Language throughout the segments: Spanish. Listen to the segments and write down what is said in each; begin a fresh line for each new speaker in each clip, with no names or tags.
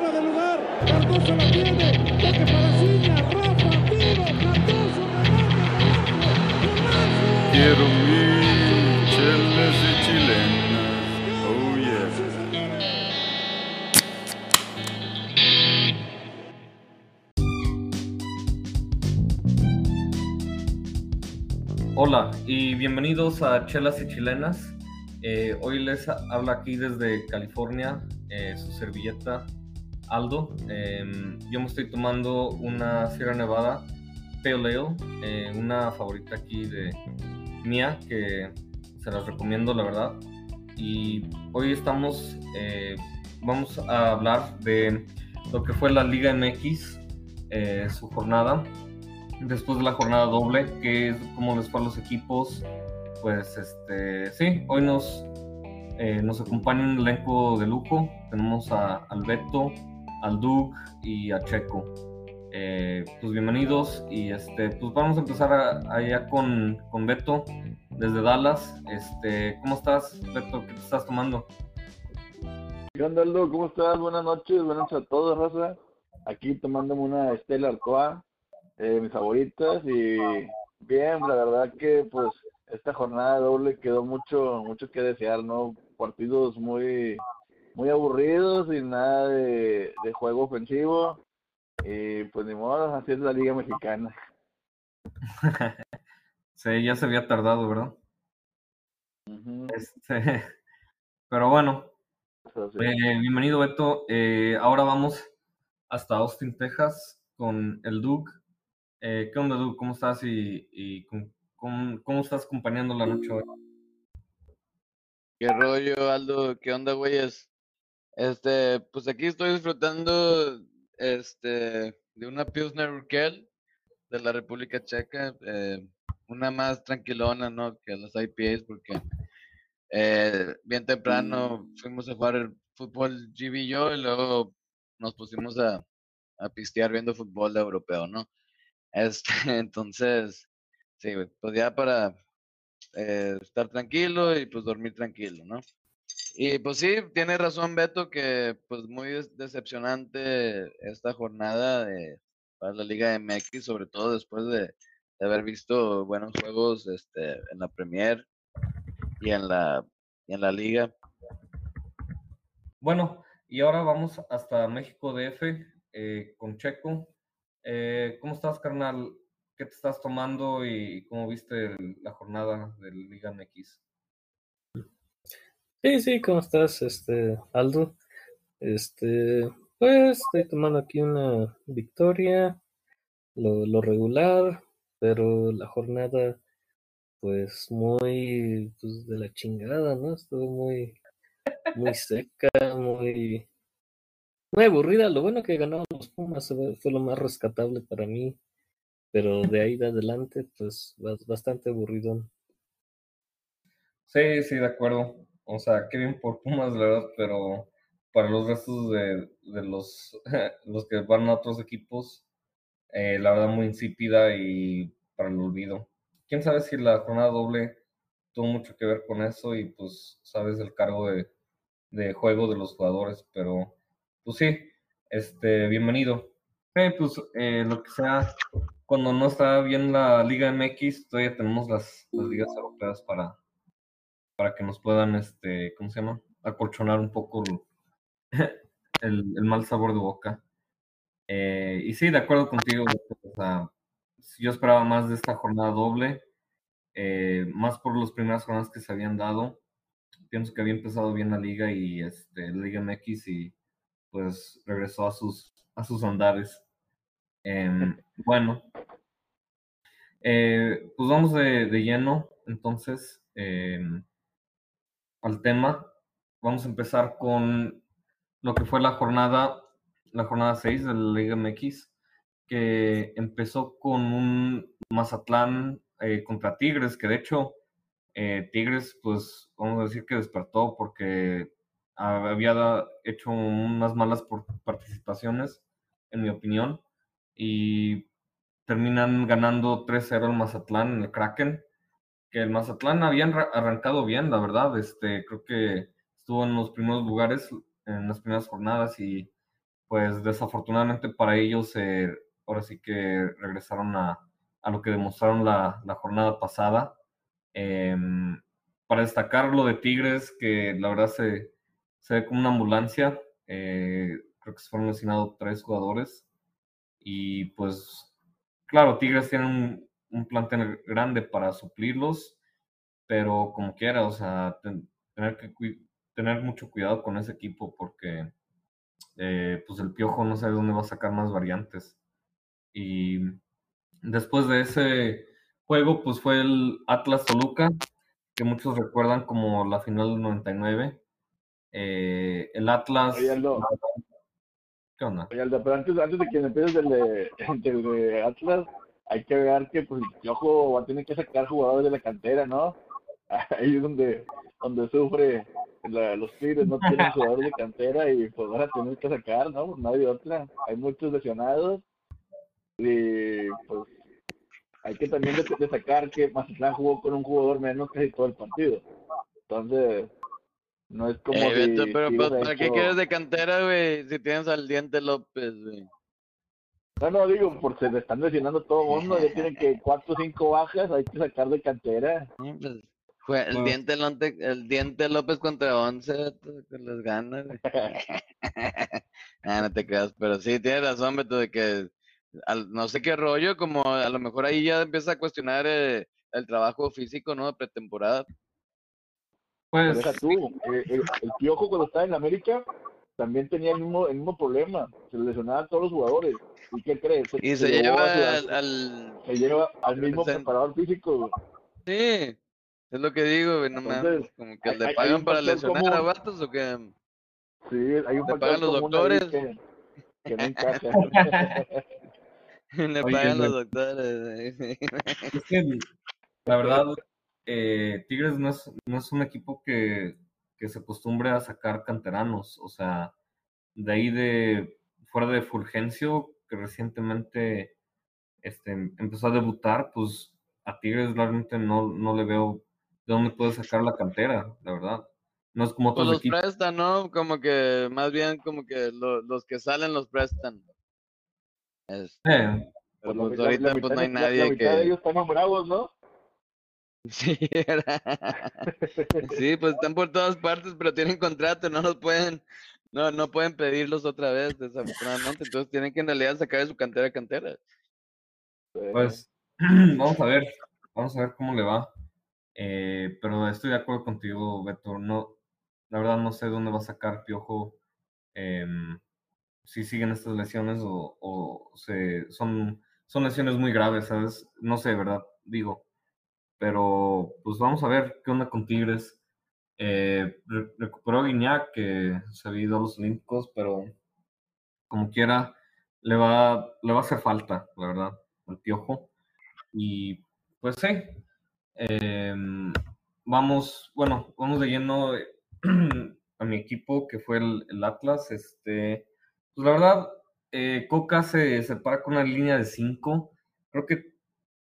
fuera de lugar. Cardoso la tiene. Toque para Ciña. Rafa, tiro. Cardoso, remate.
Quiero mil chelas y chilenas. Oh yeah.
Hola y bienvenidos a Chelas y Chilenas. Eh, hoy les habla aquí desde California eh, su servilleta Aldo. Em, yo me estoy tomando una Sierra Nevada Pale Ale, eh, una favorita aquí de mía que se las recomiendo la verdad. Y hoy estamos, vamos a hablar de lo que fue la Liga MX, su jornada después de la jornada doble, que es como les fue a los equipos. Pues este, sí, hoy nos, eh, nos acompaña un elenco de lujo. Tenemos a, al Beto, al Doug y a Checo. Eh, pues bienvenidos y este, pues vamos a empezar allá con, con Beto desde Dallas. Este, ¿Cómo estás, Beto? ¿Qué te estás tomando?
¿Qué onda, Aldo? ¿Cómo estás? Buenas noches, buenas noches a todos, raza. Aquí tomándome una Estela Artois eh, mis favoritas y bien, la verdad que pues esta jornada doble quedó mucho mucho que desear, ¿no? Partidos muy muy aburridos y nada de, de juego ofensivo y pues ni modo, así es la Liga Mexicana.
sí, ya se había tardado, ¿verdad? este, pero bueno, eh, bienvenido Beto. Eh, ahora vamos hasta Austin, Texas con el Duke eh, ¿Qué onda, Du? ¿Cómo estás y, y cómo, cómo, estás acompañando la noche hoy?
¿Qué rollo, Aldo? ¿Qué onda, güeyes? Este, pues aquí estoy disfrutando este, de una Pilsner Urquell de la República Checa, eh, una más tranquilona, ¿no? Que las IPAs, porque eh, bien temprano fuimos a jugar el fútbol GB y yo, y luego nos pusimos a, a pistear viendo fútbol europeo, ¿no? Este, entonces, sí, pues ya para eh, estar tranquilo y pues dormir tranquilo, ¿no? Y pues sí, tiene razón Beto que pues muy decepcionante esta jornada de, para la Liga MX, sobre todo después de, haber visto buenos juegos este, en la Premier y en la, y en la Liga.
Bueno, y ahora vamos hasta México DF eh, con Checo. Eh, ¿Cómo estás, carnal? ¿Qué te estás tomando y cómo viste la jornada del Liga MX?
Sí, sí, ¿cómo estás, este, Aldo? Este, pues estoy tomando aquí una victoria, lo, lo regular, pero la jornada, pues muy, pues de la chingada, ¿no? Estuvo muy, muy seca, muy, muy aburrida. Lo bueno que ganaron los Pumas fue lo más rescatable para mí. Pero de ahí de adelante, pues bastante aburrido.
Sí, sí, de acuerdo. O sea, qué bien por Pumas, la verdad, pero para los restos de, de los, los que van a otros equipos, eh, la verdad muy insípida y para el olvido. Quién sabe si la jornada doble tuvo mucho que ver con eso y pues sabes el cargo de, de juego de los jugadores, pero pues sí, este, bienvenido. pues eh, lo que sea, cuando no está bien la Liga MX, todavía tenemos las, ligas europeas para, para que nos puedan, este, ¿cómo se llama? Acolchonar un poco el, mal sabor de boca. Eh, y sí, de acuerdo contigo, o sea, yo esperaba más de esta jornada doble, eh, más por las primeras jornadas que se habían dado. Pienso que había empezado bien la liga y este, la Liga MX y pues regresó a sus, a sus andares. Em, bueno, eh, pues vamos de, lleno entonces em, al tema. Vamos a empezar con lo que fue la jornada, la jornada 6 de la Liga MX, que empezó con un Mazatlán eh, contra Tigres, que de hecho eh, Tigres, pues vamos a decir que despertó porque había hecho unas malas participaciones, en mi opinión, y terminan ganando 3-0 el Mazatlán en el Kraken, que el Mazatlán había arrancado bien, la verdad, este, creo que estuvo en los primeros lugares en las primeras jornadas y pues desafortunadamente para ellos, eh, ahora sí que regresaron a, a lo que demostraron la, la jornada pasada. Em, para destacar lo de Tigres, que la verdad se, se ve como una ambulancia. eh, creo que se fueron lesionados tres jugadores. Y pues, claro, Tigres tiene un, un plantel grande para suplirlos, pero como quiera, o sea, ten- tener que tener mucho cuidado con ese equipo porque eh, pues el Piojo no sabe dónde va a sacar más variantes. Y después de ese juego, pues fue el Atlas Toluca, que muchos recuerdan como la final del 99. Eh, el Atlas.
Oye, Aldo.
¿Qué onda?
Oye, Aldo, pero antes, antes de que empieces del de, del de Atlas, hay que ver que pues el Piojo va a tener que sacar jugadores de la cantera, ¿no? Ahí es donde, donde sufre la- los Tigres, no tienen jugadores de cantera y pues van a tener que sacar, ¿no? No hay otra. Hay muchos lesionados y pues hay que también de- destacar que Mazatlán jugó con un jugador menos casi todo el partido. Entonces, no es como
Eh,
si
Beto, pero pues, ¿para qué
hecho-
quieres de cantera, güey? Si tienes al Diente López, güey.
No, no, digo, porque se le están lesionando todo el mundo, ya tienen que cuatro o cinco bajas, hay que sacar de cantera.
Sí, pues, jue- el, diente Lonte- el Diente López contra once, Beto, que les gana, güey. Ah, no te creas, pero sí, tienes razón, Beto, de que al- no sé qué rollo, como a lo mejor ahí ya empieza a cuestionar eh, el trabajo físico, ¿no? De pretemporada.
Pues
deja tú, eh, el, el Piojo cuando estaba en América también tenía el mismo, el mismo problema, se le lesionaban a todos los jugadores. ¿Y qué crees?
Y se
llevó
lleva al, al-
se lleva al mismo
se-
preparador físico.
Sí, es lo que digo, güey, no como que
hay-
le pagan para lesionar a vatos o qué.
Sí, hay un
¿Le pagan los doctores?
que, que no encaja.
Le
Oye,
pagan los doctores.
que la verdad, eh, Tigres no es, no es un equipo que, que se acostumbre a sacar canteranos. O sea, de ahí de fuera de Fulgencio, que recientemente este, empezó a debutar, pues a Tigres realmente no, no le veo de dónde puede sacar la cantera, la verdad. No es como
Pues los
equipos.
prestan, ¿no? Como que, más bien como que lo- los que salen los prestan. Este,
Eh,
pero
Pues mitad-
ahorita pues no hay nadie
la mitad de
que...
ellos están bravos, ¿no?
Sí, era- sí, pues están por todas partes, pero tienen contrato, no los pueden, no, no pueden pedirlos otra vez, desafortunadamente. Entonces tienen que en realidad sacar de su cantera a cantera.
Pues vamos a ver, vamos a ver cómo le va. Eh, pero estoy de acuerdo contigo, Beto. No, la verdad no sé dónde va a sacar Piojo. em, si siguen estas lesiones o, o se, son, son lesiones muy graves, ¿sabes? No sé, ¿verdad? Digo. Pero pues vamos a ver qué onda con Tigres. Eh, re- recuperó a Guiñac, que se había ido a los Olímpicos, pero como quiera, le va, le va a hacer falta, la verdad, el Piojo. Y pues sí, em, vamos, bueno, vamos de lleno eh, a mi equipo, que fue el, el Atlas. Este, pues la verdad, eh, Coca se separa con una línea de 5. Creo que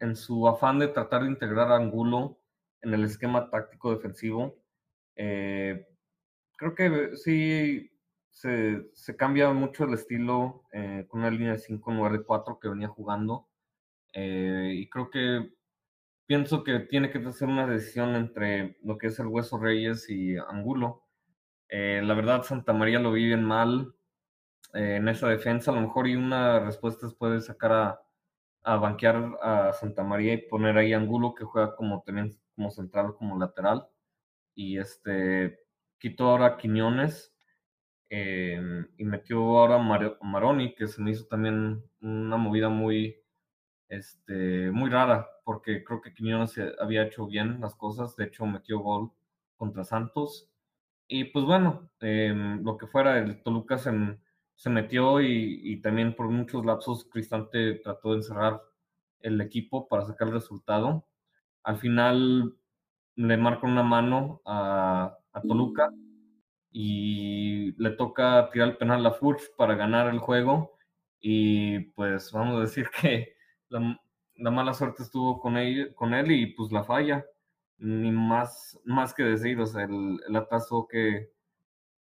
en su afán de tratar de integrar a Angulo en el esquema táctico defensivo, eh, creo que sí se, cambia mucho el estilo eh, con una línea de 5 en lugar de 4 que venía jugando. Eh, y creo que pienso que tiene que hacer una decisión entre lo que es el Hueso Reyes y Angulo. La verdad, Santa María lo vi bien mal en esa defensa. A lo mejor y una respuesta es puede sacar a, a banquear a Santa María y poner ahí Angulo que juega como también como central como lateral. Y este quitó ahora a Quiñones eh, y metió ahora a Mar- Maroni, que se me hizo también una movida muy, este, muy rara, porque creo que Quiñones había hecho bien las cosas, de hecho metió gol contra Santos. Y pues bueno, em, lo que fuera, el Toluca se, se metió y, también por muchos lapsos Cristante trató de encerrar el equipo para sacar el resultado. Al final le marca una mano a, a Toluca y le toca tirar el penal a Furch para ganar el juego. Y pues vamos a decir que la, la mala suerte estuvo con él, con él y pues la falla. Ni más, más que decir, o sea, el, el Atlas tuvo que,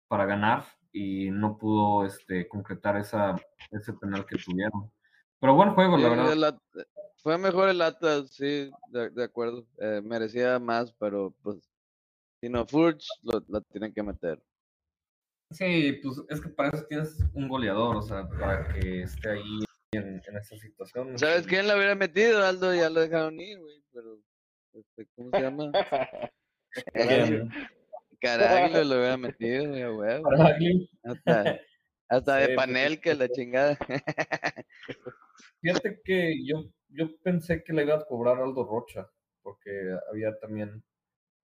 para ganar, y no pudo este, concretar esa, ese penal que tuvieron. Pero buen juego, la verdad.
At- fue mejor el Atlas, sí, de, de acuerdo. eh, merecía más, pero pues, si no, Furch lo, la tienen que meter.
Sí, pues es que para eso tienes un goleador, o sea, para que esté ahí en, en esa situación.
¿Sabes quién lo hubiera metido, Aldo? Ya lo dejaron ir, güey, pero, este, ¿cómo se llama? Caraglio lo hubiera metido, güey. Hasta, hasta
Sí,
de
pues,
panel que la chingada.
Fíjate que yo, yo pensé que le iba a cobrar Aldo Rocha, porque había también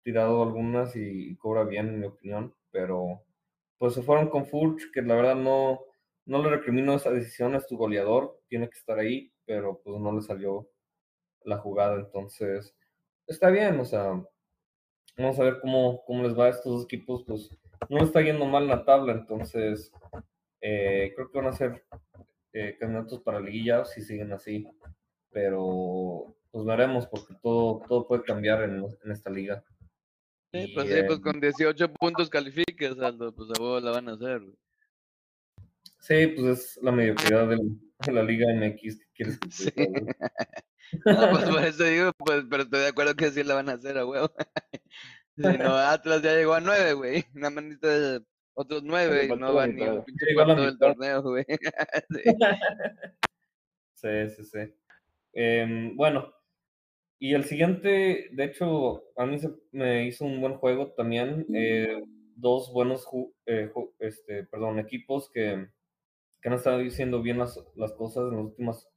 tirado algunas y cobra bien, en mi opinión, pero pues se fueron con Furch, que la verdad no, no le recrimino esa decisión, es tu goleador, tiene que estar ahí, pero pues no le salió la jugada, entonces está bien, o sea, vamos a ver cómo, cómo les va a estos dos equipos, pues no está yendo mal la tabla, entonces eh, creo que van a ser eh, candidatos para liguilla si siguen así, pero pues veremos porque todo, todo puede cambiar en, en esta liga.
Sí,
Y,
pues sí,
eh,
pues con 18 puntos calificas, Aldo, pues a huevo la van a hacer, güey.
Sí, pues es la mediocridad de la Liga MX que quieres que
Sí. No, pues por eso digo, pues, pero estoy de acuerdo que sí la van a hacer a huevo. Si no, Atlas ya llegó a nueve, güey. Nada más necesita otros nueve y no
la
va ni un pinche cuarto del torneo, güey. Sí.
Sí, sí, sí. Em, bueno, y el siguiente, de hecho, a mí se me hizo un buen juego también. eh, dos buenos ju- eh, ju- este, perdón, equipos que, que han estado haciendo bien las, las cosas en las últimas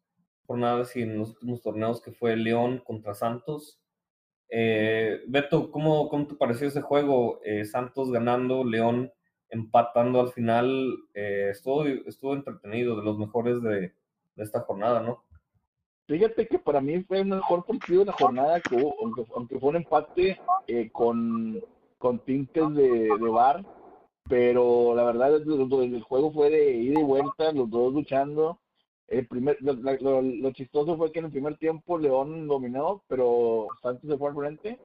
jornadas y en los últimos torneos, que fue León contra Santos. Eh, Beto, ¿cómo, ¿cómo te pareció ese juego? Eh, Santos ganando, León empatando al final. eh, estuvo, estuvo entretenido, de los mejores de, de esta jornada, ¿no?
Fíjate que para mí fue el mejor partido de la jornada que hubo, aunque, aunque fue un empate eh, con, con tintes de, de bar, pero la verdad el, el- el juego fue de ida y vuelta, los dos luchando. El primer, lo, lo- chistoso fue que en el primer tiempo León dominó, pero Santos se fue al frente.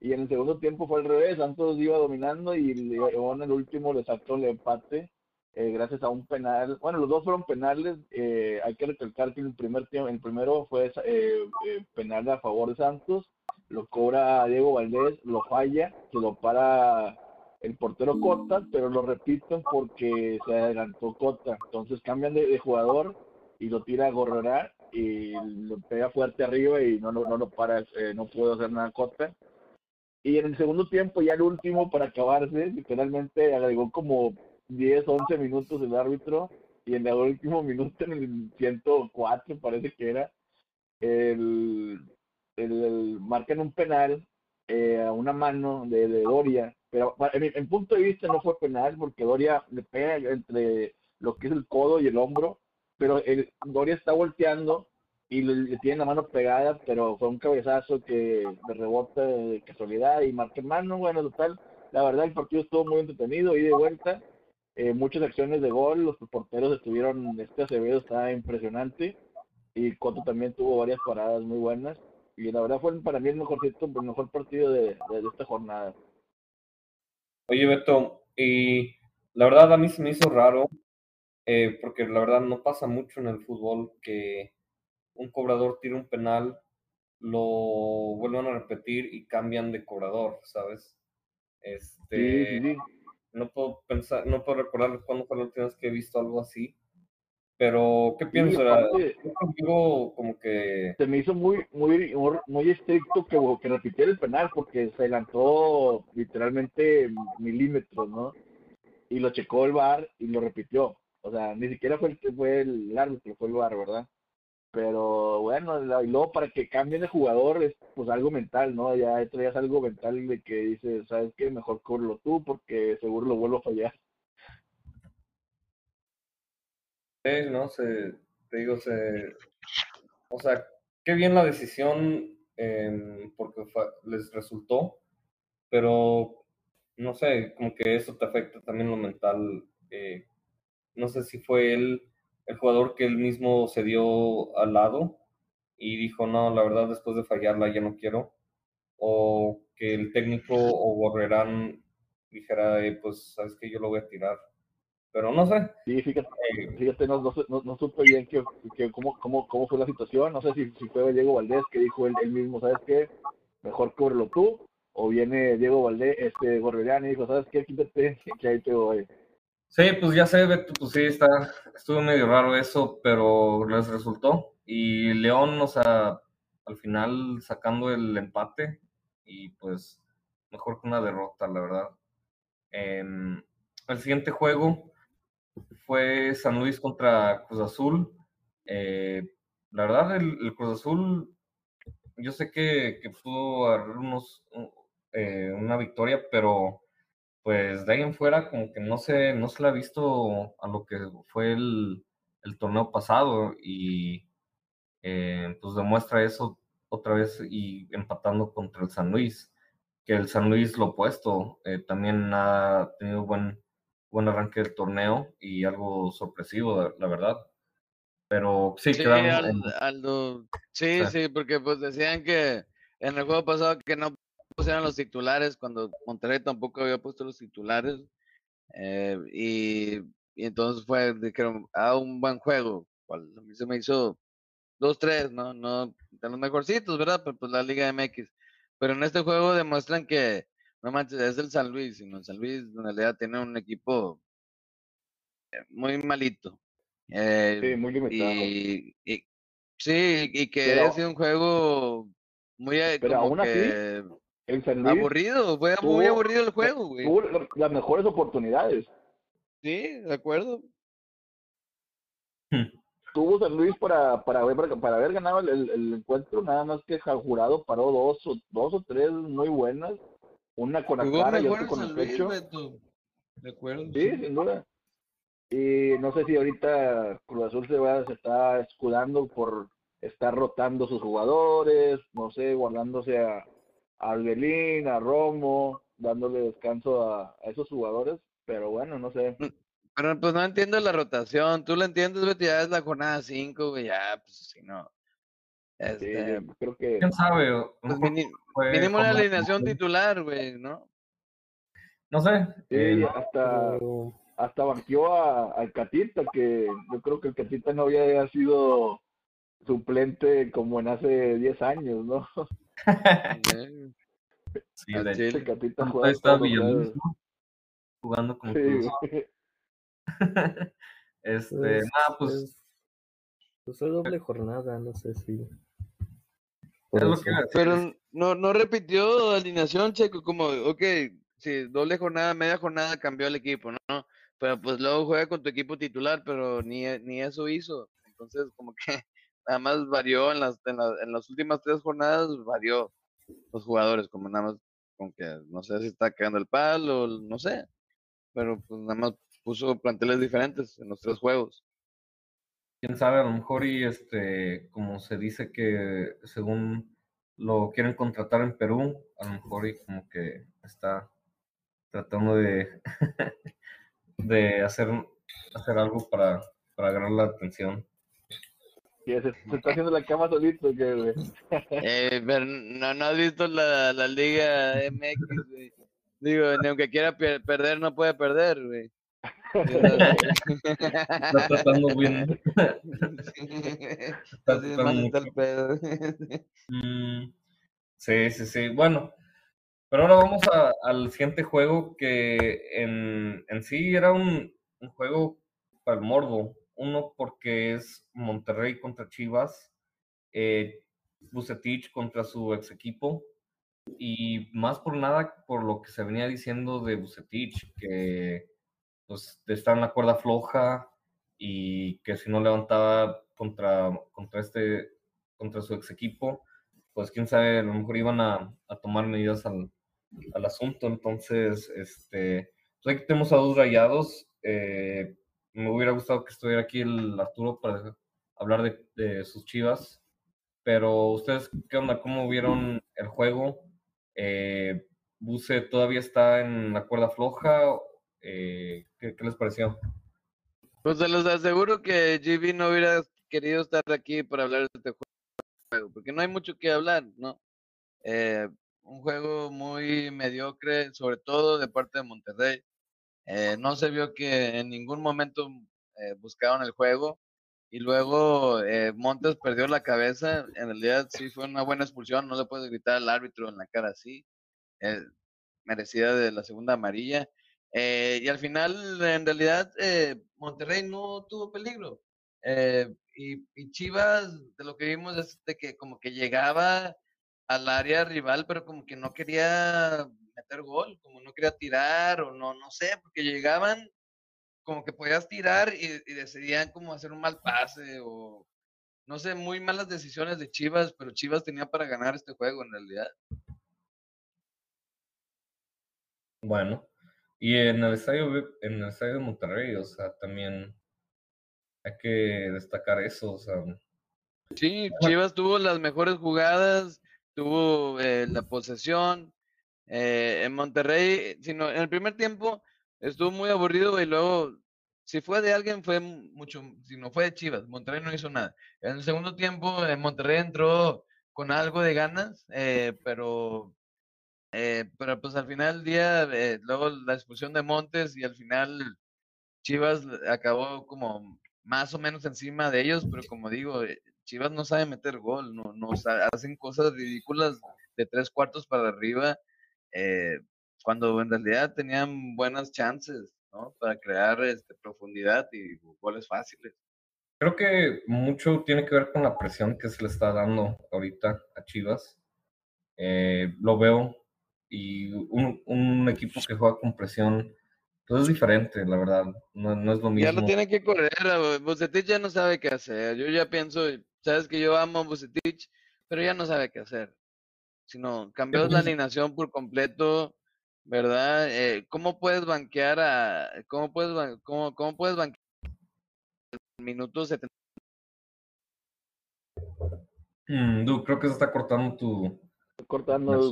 Y en el segundo tiempo fue al revés, Santos iba dominando y León el último le sacó el empate eh, gracias a un penal. Bueno, los dos fueron penales. eh, hay que recalcar que el primer tiempo, el primero fue eh, eh, penal a favor de Santos. Lo cobra Diego Valdés, lo falla, se lo para el portero Cota, pero lo repiten porque se adelantó Cota. Entonces cambian de, de jugador y lo tira a Gorrera y lo pega fuerte arriba y no, lo- no lo para, eh, no puede hacer nada Cota. Y en el segundo tiempo, ya el último para acabarse, literalmente agregó como 10, 11 minutos el árbitro y en el último minuto, en el 104 parece que era, el, el, el- marcan un penal eh, a una mano de, de Doria, pero en en punto de vista no fue penal porque Doria le pega entre lo que es el codo y el hombro, pero el, Doria está volteando y le, le tiene la mano pegada, pero fue un cabezazo que de rebota de casualidad y marca mano, bueno, total, la verdad el partido estuvo muy entretenido, y de vuelta, eh, muchas acciones de gol, los porteros estuvieron, este Acevedo está impresionante, y Coto también tuvo varias paradas muy buenas, y la verdad fue para mí el mejorcito, el mejor partido de esta jornada.
Oye, Beto, y la verdad a mí se me hizo raro, eh, porque la verdad no pasa mucho en el fútbol que un cobrador tira un penal, lo vuelvan a repetir y cambian de cobrador, ¿sabes? Este,
sí, sí.
no puedo pensar, no puedo recordar cuándo fue la última vez que he visto algo así, pero ¿qué piensas?
aparte-
Yo contigo como que
se me hizo muy muy muy estricto que, que repitiera el penal porque se adelantó literalmente milímetros, ¿no? Y lo checó el VAR y lo repitió. O sea, ni siquiera fue el que fue el árbitro, fue el VAR, ¿verdad? Pero bueno, y luego para que cambie de jugador es pues algo mental, ¿no? Ya traías algo mental de que dices, ¿sabes qué? Mejor cóbrelo tú porque seguro lo vuelvo a fallar.
Sí, no se, te digo, se, o sea, qué bien la decisión em, porque les resultó, pero no sé, como que eso te afecta también lo mental. eh, no sé si fue él el jugador que él mismo se dio al lado y dijo, no, la verdad, después de fallarla ya no quiero, o que el técnico o Gorrerán dijera, "Eh, pues, sabes que yo lo voy a tirar. Pero no sé.
Sí, fíjate,
eh,
fíjate no, no, no, no supe bien que, que cómo, cómo, cómo fue la situación. No sé si, si fue Diego Valdés que dijo él, él mismo, ¿sabes qué? Mejor cúbrelo tú. O viene Diego Valdés, este, Gorriani y dijo, ¿sabes qué? Quítate, que ahí te voy.
Sí, pues ya sé, Beto, pues sí, está, estuvo medio raro eso, pero les resultó. Y León, o sea, al final sacando el empate y pues mejor que una derrota, la verdad. Em, el siguiente juego fue San Luis contra Cruz Azul. Eh, la verdad, el, Cruz Azul, yo sé que, pudo agarrar unos, eh, una victoria, pero pues de ahí en fuera como que no se, no se le ha visto a lo que fue el, el torneo pasado y eh, pues demuestra eso otra vez y empatando contra el San Luis, que el San Luis lo opuesto, eh, también ha tenido buen, buen arranque del torneo y algo sorpresivo, la verdad. Pero sí,
sí
quedaron
Aldo, Aldo, sí, sí, sí, porque pues decían que en el juego pasado que no pusieron los titulares cuando Monterrey tampoco había puesto los titulares. Eh, y, y, entonces fue, dijeron, ah, un buen juego. Cual, a mí se me hizo 2-3, ¿no? No de los mejorcitos, ¿verdad? Pero pues la Liga MX. Pero en este juego demuestran que, no manches, es el San Luis, sino el San Luis en realidad tiene un equipo muy malito. Eh,
sí, muy limitado.
Y, y, sí, y que pero, ha sido un juego muy
pero
como
aún
que
así, el San Luis
aburrido, fue
tuvo,
muy aburrido el juego, güey.
Tuvo las mejores oportunidades.
Sí, de acuerdo.
Tuvo San Luis para, para, haber, para haber ganado el, encuentro, nada más que el jurado paró dos o, dos o tres muy buenas. Una con la cara y otra con el
Luis,
pecho.
Beto. De acuerdo.
Sí, sin duda. Y no sé si ahorita Cruz Azul se, va, se está escudando por estar rotando sus jugadores, no sé, guardándose a, a Albelín, a Romo, dándole descanso a, a, esos jugadores, pero bueno, no sé.
Pero pues no entiendo la rotación, tú la entiendes, Betty, ya es la jornada 5, güey, ya, pues si no. Este,
sí, creo que...
¿Quién sabe?
Pues, mínimo, mínimo una alineación titular, güey, ¿no?
No sé.
Sí,
eh,
hasta, hasta banqueó a, al Catita, que yo creo que el Catita no había sido suplente como en hace 10 años, ¿no?
sí, de
los
Villaluz,
juegos.
¿no? Jugando con
Sí,
este,
Pues,
nada, pues
es- pues fue doble jornada, no sé si.
Pero no, no repitió alineación, Checo, como, ok, sí, doble jornada, media jornada cambió el equipo, ¿no? Pero pues luego juega con tu equipo titular, pero ni, ni eso hizo. Entonces, como que nada más varió en las, en, la- en las últimas tres jornadas, varió los jugadores, como nada más, como que no sé si está quedando el palo, no sé. Pero pues nada más puso planteles diferentes en los tres juegos.
quién sabe, a lo mejor y este, como se dice que según lo quieren contratar en Perú, a lo mejor y como que está tratando de, de hacer, hacer algo para, para agarrar la atención.
Se, se está haciendo la cama solito, que güey.
Eh, pero no, no has visto la, la Liga MX, güey. Digo, ni aunque quiera per- perder, no puede perder, güey.
Está tratando bien.
Mal
tratando
está el pedo.
Mm, sí, sí, sí. Bueno, pero ahora vamos a- al siguiente juego que en, en sí era un, un juego para el morbo. Uno porque es Monterrey contra Chivas, eh, Bucetich contra su ex equipo y más por nada por lo que se venía diciendo de Bucetich, que pues está en la cuerda floja y que si no levantaba contra, contra este contra su ex equipo, pues quién sabe, a lo mejor iban a, a tomar medidas al, al asunto. Entonces, este, pues aquí tenemos a dos rayados. eh, me hubiera gustado que estuviera aquí el Arturo para hablar de, sus chivas. Pero ustedes, ¿qué onda? ¿Cómo vieron el juego? Eh, Buse todavía está en la cuerda floja. Eh, ¿qué, qué les pareció?
Pues se los aseguro que GB no hubiera querido estar aquí para hablar de este juego, porque no hay mucho que hablar, ¿no? Eh, un juego muy mediocre, sobre todo de parte de Monterrey. Eh, no se vio que en ningún momento eh, buscaron el juego. Y luego eh, Montes perdió la cabeza. En realidad sí fue una buena expulsión. No le puedes gritar al árbitro en la cara así. Eh, merecida de la segunda amarilla. Eh, y al final, en realidad, eh, Monterrey no tuvo peligro. Y, y Chivas, de lo que vimos es de que como que llegaba al área rival, pero como que no quería meter gol, como no quería tirar o no, no sé, porque llegaban como que podías tirar y, y decidían como hacer un mal pase o no sé, muy malas decisiones de Chivas, pero Chivas tenía para ganar este juego en realidad.
Bueno, y en el estadio, en el estadio de Monterrey, o sea, también hay que destacar eso, o sea,
Sí, Chivas tuvo las mejores jugadas, tuvo eh, la posesión. Eh, en Monterrey, sino en el primer tiempo estuvo muy aburrido y luego, si fue de alguien, fue mucho, si no fue de Chivas, Monterrey no hizo nada. En el segundo tiempo, eh, Monterrey entró con algo de ganas, eh, pero, eh, pero pues al final del día, eh, luego la expulsión de Montes y al final Chivas acabó como más o menos encima de ellos, pero como digo, eh, Chivas no sabe meter gol, no, no hacen cosas ridículas de tres cuartos para arriba, eh, cuando en realidad tenían buenas chances, ¿no? Para crear este, profundidad y goles fáciles.
creo que mucho tiene que ver con la presión que se le está dando ahorita a Chivas. Eh, lo veo y un, un equipo que juega con presión, pues es diferente, la verdad, no, no es lo
Ya lo
mismo.
tiene que correr, a Bucetich ya no sabe qué hacer. Yo ya pienso, sabes que yo amo a Bucetich, pero ya no sabe qué hacer. Sino cambió la alineación por completo, ¿verdad? Eh, ¿Cómo puedes banquear a, cómo puedes, cómo, cómo puedes banquear minutos 70?
Mm, Du, creo que se está cortando tu
cortando.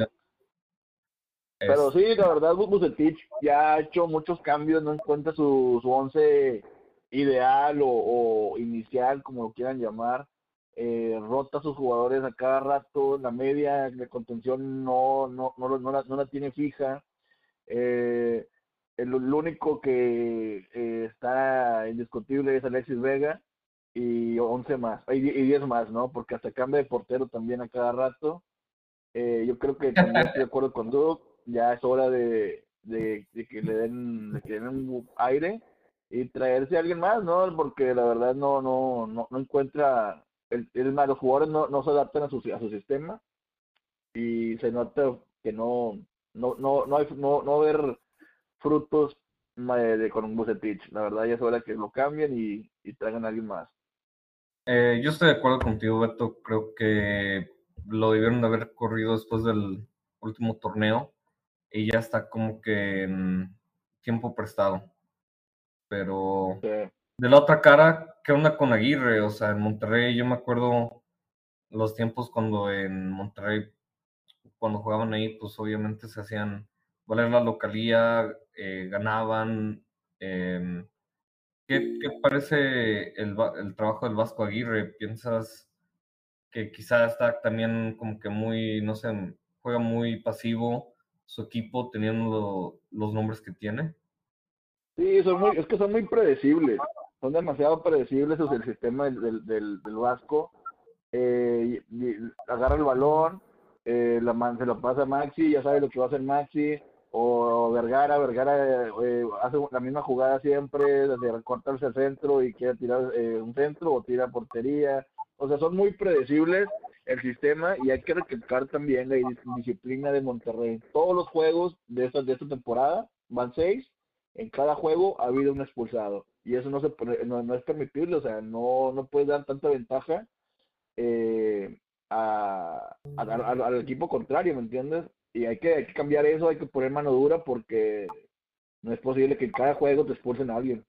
Pero sí, la verdad, Bu- Bucetich ya ha hecho muchos cambios, no encuentra su, su once ideal o, o inicial, como lo quieran llamar. Eh, rota a sus jugadores a cada rato, la media de contención no, no, no, la, no la tiene fija. Eh, el, el único que eh, está indiscutible es Alexis Vega y 11 más, y 10 más, ¿no? Porque hasta cambia de portero también a cada rato. Eh, yo creo que también estoy de acuerdo con Doug. Ya es hora de, de, de que le den, de que le den un aire y traerse a alguien más, ¿no? Porque la verdad no, no, no, no encuentra, el, el los jugadores no, no se adaptan a su, a su sistema y se nota que no, no, no, no hay, no, no ver frutos ma- de, con un Bucetich. La verdad ya es hora que lo cambien y, y traigan a alguien más.
eh, yo estoy de acuerdo contigo, Beto. Creo que lo debieron de haber corrido después del último torneo y ya está como que en tiempo prestado. Pero
Eh,
de la otra cara, ¿qué onda con Aguirre? O sea, en Monterrey, yo me acuerdo los tiempos cuando en Monterrey, cuando jugaban ahí, pues obviamente se hacían valer la localía, eh, ganaban. em, ¿qué, qué parece el, el trabajo del Vasco Aguirre? ¿Piensas que quizá está también como que muy, no sé, juega muy pasivo su equipo teniendo los nombres que tiene?
Sí, son muy, es que son muy predecibles, son demasiado predecibles es el sistema del, del, del, Vasco. Eh, agarra el balón, eh, la man- se lo pasa a Maxi, ya sabe lo que va a hacer Maxi, o Vergara, Vergara eh, hace la misma jugada siempre, desde el centro y quiere tirar eh, un centro o tira portería. O sea, son muy predecibles el sistema y hay que recalcar también la dis- disciplina de Monterrey. Todos los juegos de esta, de esta temporada van seis en cada juego ha habido un expulsado y eso no se no, no es permitible, o sea, no, no puedes dar tanta ventaja eh, a, a- a- al- equipo contrario, ¿me entiendes? Y hay que, hay que cambiar eso, hay que poner mano dura porque no es posible que en cada juego te expulsen a alguien.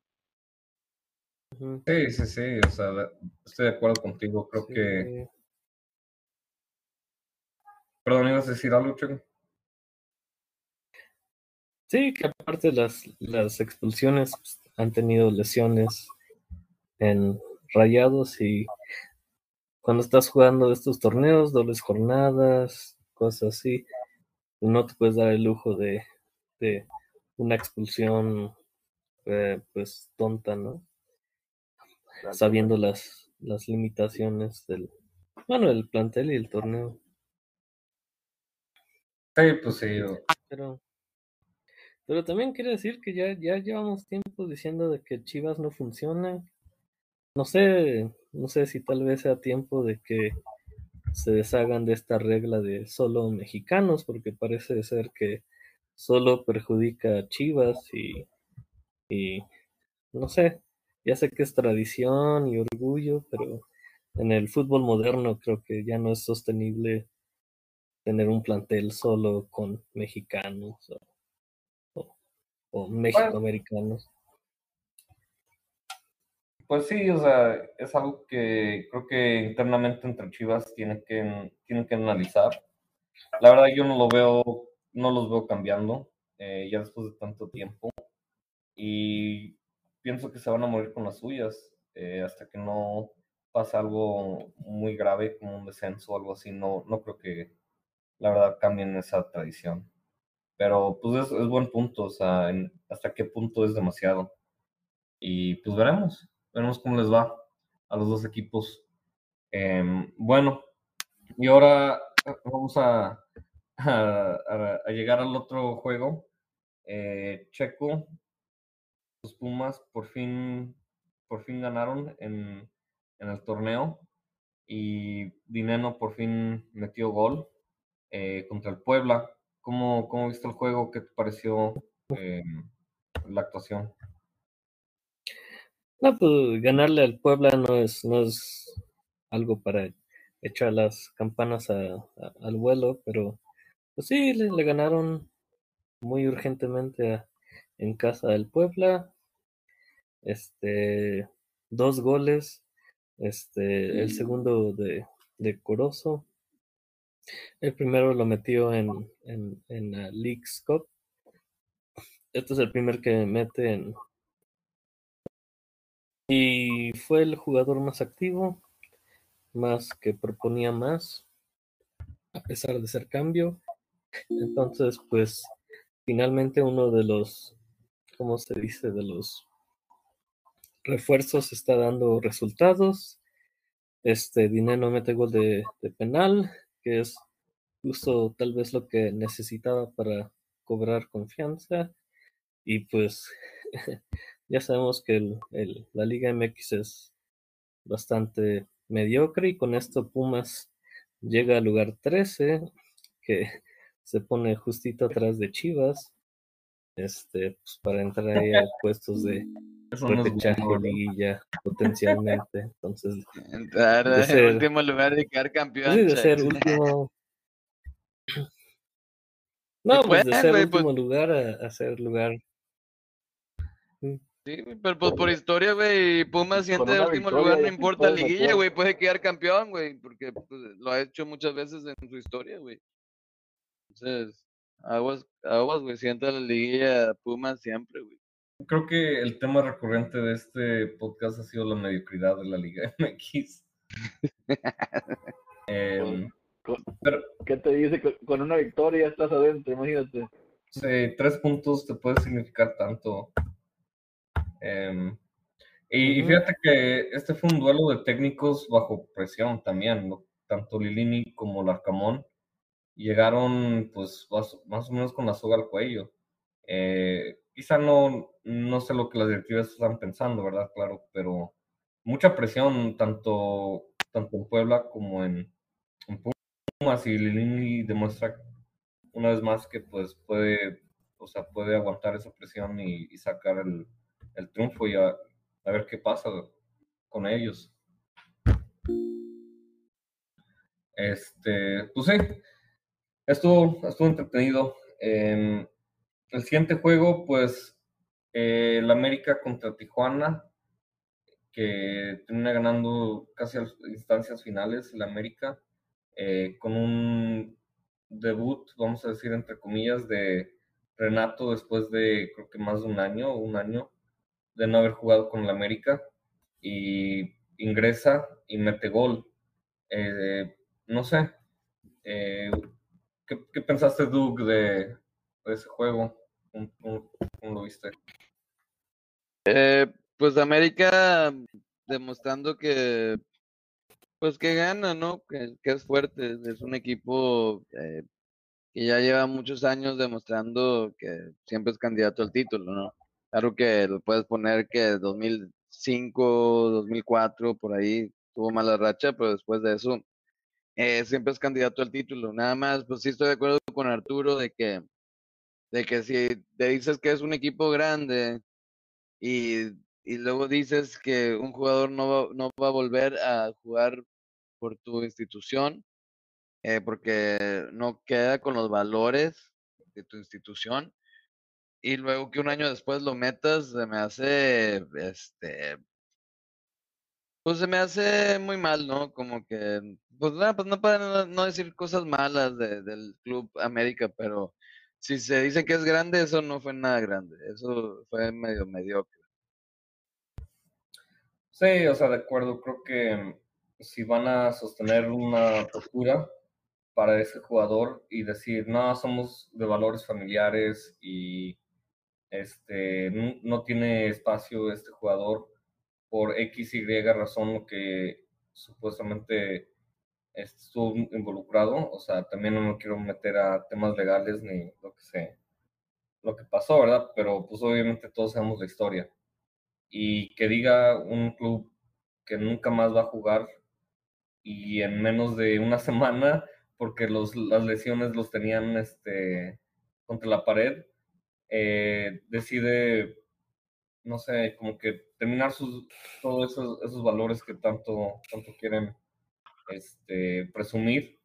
Sí, sí, sí, o sea, estoy de acuerdo contigo. Creo que. Perdón, ¿ibas a decir algo, Checo?
Sí, que aparte las, las expulsiones pues, han tenido lesiones en rayados y cuando estás jugando estos torneos, dobles jornadas, cosas así, no te puedes dar el lujo de, de una expulsión eh, pues tonta, ¿no? Sabiendo las, las limitaciones del, bueno, el plantel y el torneo.
Sí, pues sí.
Pero, pero también quiere decir que ya, ya llevamos tiempo diciendo de que Chivas no funciona. No sé, no sé si tal vez sea tiempo de que se deshagan de esta regla de solo mexicanos, porque parece ser que solo perjudica a Chivas y, y no sé, ya sé que es tradición y orgullo, pero en el fútbol moderno creo que ya no es sostenible tener un plantel solo con mexicanos o, o, o mexicoamericanos.
Pues sí, o sea, es algo que creo que internamente entre Chivas tienen que, tienen que analizar. La verdad yo no lo veo, no los veo cambiando eh, ya después de tanto tiempo y pienso que se van a morir con las suyas eh, hasta que no pase algo muy grave como un descenso o algo así. No, no creo que la verdad cambien esa tradición. Pero pues es, es buen punto, o sea, hasta qué punto es demasiado. Y pues veremos, veremos cómo les va a los dos equipos. Em, bueno, y ahora eh, vamos a, a, a- a llegar al otro juego. Eh, Checo, los Pumas por fin, por fin ganaron en, en el torneo y Dineno por fin metió gol eh, contra el Puebla. ¿Cómo, cómo viste el juego? ¿Qué te pareció em, la actuación?
No, pues ganarle al Puebla no es, no es algo para echar las campanas a- a- al vuelo, pero pues sí, le, le ganaron muy urgentemente a- en casa del Puebla. Este, dos goles, este, el segundo de, de Corozo. El primero lo metió en, en, en la Leagues Cup. Este es el primer que mete en... Y fue el jugador más activo, más que proponía más, a pesar de ser cambio. Entonces, pues, finalmente uno de los, ¿cómo se dice? De los refuerzos está dando resultados. Este Dinero mete gol de, de penal, que es justo tal vez lo que necesitaba para cobrar confianza. Y pues ya sabemos que el, el- la Liga MX es bastante mediocre y con esto Pumas llega al lugar 13, que se pone justito atrás de Chivas, este, pues, para entrar ahí a puestos de repechaje liguilla potencialmente. Entonces,
Entrar
De
en
ser-
último lugar y quedar campeón.
Sí, de ser último. No, pues de ser
pues-
último lugar a, a ser lugar.
Sí, güey, pero pues por historia, güey, Pumas siente de último
victoria
lugar, no importa liguilla, güey, puede quedar campeón, güey, porque pues, lo ha hecho muchas veces en su historia, güey. Entonces, aguas, aguas, güey, sienta la liguilla Pumas siempre, güey.
Creo que el tema recurrente de este podcast ha sido la mediocridad de la Liga MX. Em,
Con-
pero
¿Qué te dice? Con- una victoria estás adentro, imagínate.
sí, tres puntos te puede significar tanto. Em, y, y
Ujú.
fíjate que este fue un duelo de técnicos bajo presión también, ¿no? Tanto Lilini como Larcamón llegaron pues más, más o menos con la soga al cuello. Eh, quizá no, no sé lo que las directivas están pensando, ¿verdad? Claro, pero mucha presión tanto, tanto en Puebla como en, en Pumas y Lilini demuestra una vez más que pues puede, o sea, puede aguantar esa presión y, y sacar el, el triunfo y a, ver qué pasa con ellos. Este, pues sí, estuvo, estuvo entretenido. Em, el siguiente juego, pues, eh, el América contra Tijuana, que termina ganando casi a las instancias finales, el América, eh, con un debut, vamos a decir, entre comillas, de Renato después de creo que más de un año, un año de no haber jugado con el América, y ingresa y mete gol. Eh, no sé, eh, ¿qué, qué pensaste, Doug, de, ese juego? ¿Cómo, cómo- cómo lo viste?
Eh, pues América demostrando que pues que gana, ¿no? Que, que es fuerte, es un equipo eh, que ya lleva muchos años demostrando que siempre es candidato al título, ¿no? Claro que lo puedes poner que 2005, 2004, por ahí tuvo mala racha, pero después de eso eh, siempre es candidato al título. Nada más, pues sí estoy de acuerdo con Arturo de que, de que si te dices que es un equipo grande y, y luego dices que un jugador no va, no va a volver a jugar por tu institución, eh, porque no queda con los valores de tu institución, y luego que un año después lo metas, se me hace, este, pues se me hace muy mal, ¿no? Como que, pues, nada, pues no para no decir cosas malas de- del Club América, pero si se dice que es grande, eso no fue nada grande, eso fue medio mediocre.
Sí, o sea, de acuerdo, creo que si van a sostener una postura para ese jugador y decir, no, somos de valores familiares y este, no, tiene espacio este jugador por X, Y razón lo que supuestamente estuvo involucrado, o sea, también no me quiero meter a temas legales ni lo que sé, lo que pasó, ¿verdad? Pero pues obviamente todos sabemos la historia. Y que diga un club que nunca más va a jugar y en menos de una semana, porque los, las lesiones los tenían este, contra la pared, eh, decide, no sé, como que terminar sus, todos esos, esos valores que tanto, tanto quieren este, presumir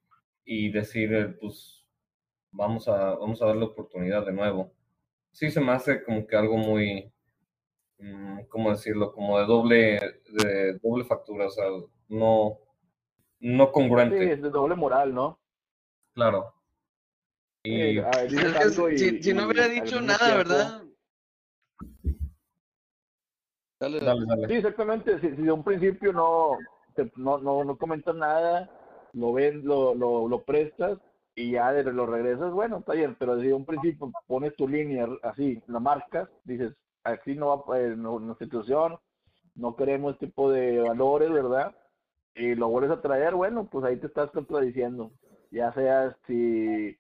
y decir, eh, pues vamos a, vamos a darle oportunidad de nuevo. Sí se me hace como que algo muy, mm, ¿cómo decirlo? Como de doble, de doble factura, o sea, no, no
Sí,
congruente,
es de doble moral, ¿no?
claro. Y
Eh, a ver, dices
Es que
algo y-
si, si no hubiera dicho nada,
tiempo-
¿verdad? Dale,
dale, dale.
Sí, exactamente. Si, si de un principio no, te- no, no, no comentas nada, lo ven, lo, lo, lo prestas y ya de, lo regresas, bueno, está bien, pero si de un principio pones tu línea así, la marcas, dices, así no va eh, no, nuestra institución, no queremos este tipo de valores, ¿verdad? Y lo vuelves a traer, bueno, pues ahí te estás contradiciendo. Ya sea si,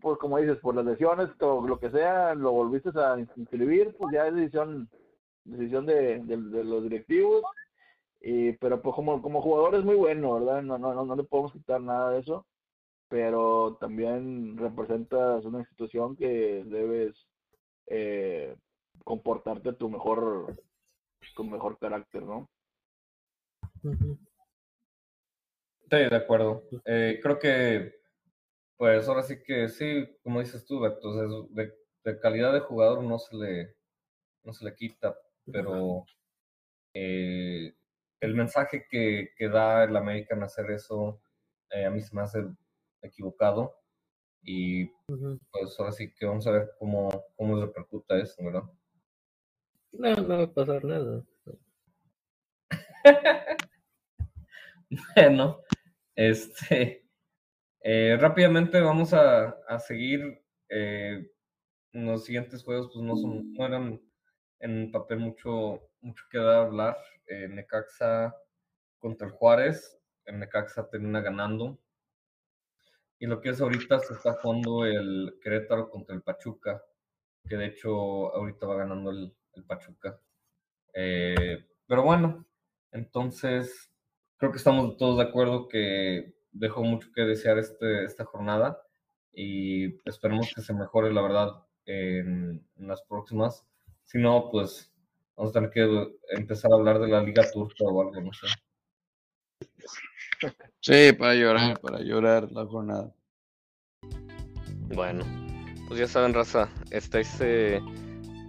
pues como dices, por las lesiones o lo que sea, lo volviste a inscribir, pues ya es decisión decisión de, de, de los directivos y pero pues como como jugador es muy bueno verdad no no no, no le podemos quitar nada de eso pero también representas una institución que debes eh, comportarte a tu mejor con mejor carácter no.
Sí, de acuerdo. Eh, creo que, pues ahora sí que sí, como dices tú, Beto, o sea, es de, de calidad de jugador no se le, no se le quita, pero eh, el mensaje que, que da el American hacer eso, eh, a mí se me hace equivocado y pues ahora sí que vamos a ver cómo, cómo repercuta eso, ¿verdad?
No, no va a pasar nada.
Bueno, este, eh, rápidamente vamos a, a seguir. eh, los siguientes juegos, pues no son, no eran en papel mucho, mucho que dar a hablar. Eh, Necaxa contra el Juárez. El Necaxa termina ganando. Y lo que es ahorita se está jugando el Querétaro contra el Pachuca, que de hecho ahorita va ganando el, el Pachuca. Pero bueno, entonces creo que estamos todos de acuerdo que dejó mucho que desear este, esta jornada y esperemos que se mejore la verdad en, en las próximas. Si no, pues vamos a tener que empezar a hablar de la Liga Turca o algo, no sé.
Sí, para llorar, para llorar la jornada.
Bueno, pues ya saben, raza, este, se,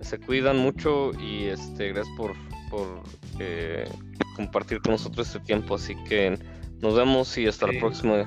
se cuidan mucho y este, gracias por, por eh, compartir con nosotros este tiempo. Así que nos vemos y hasta la
Sí.
próxima.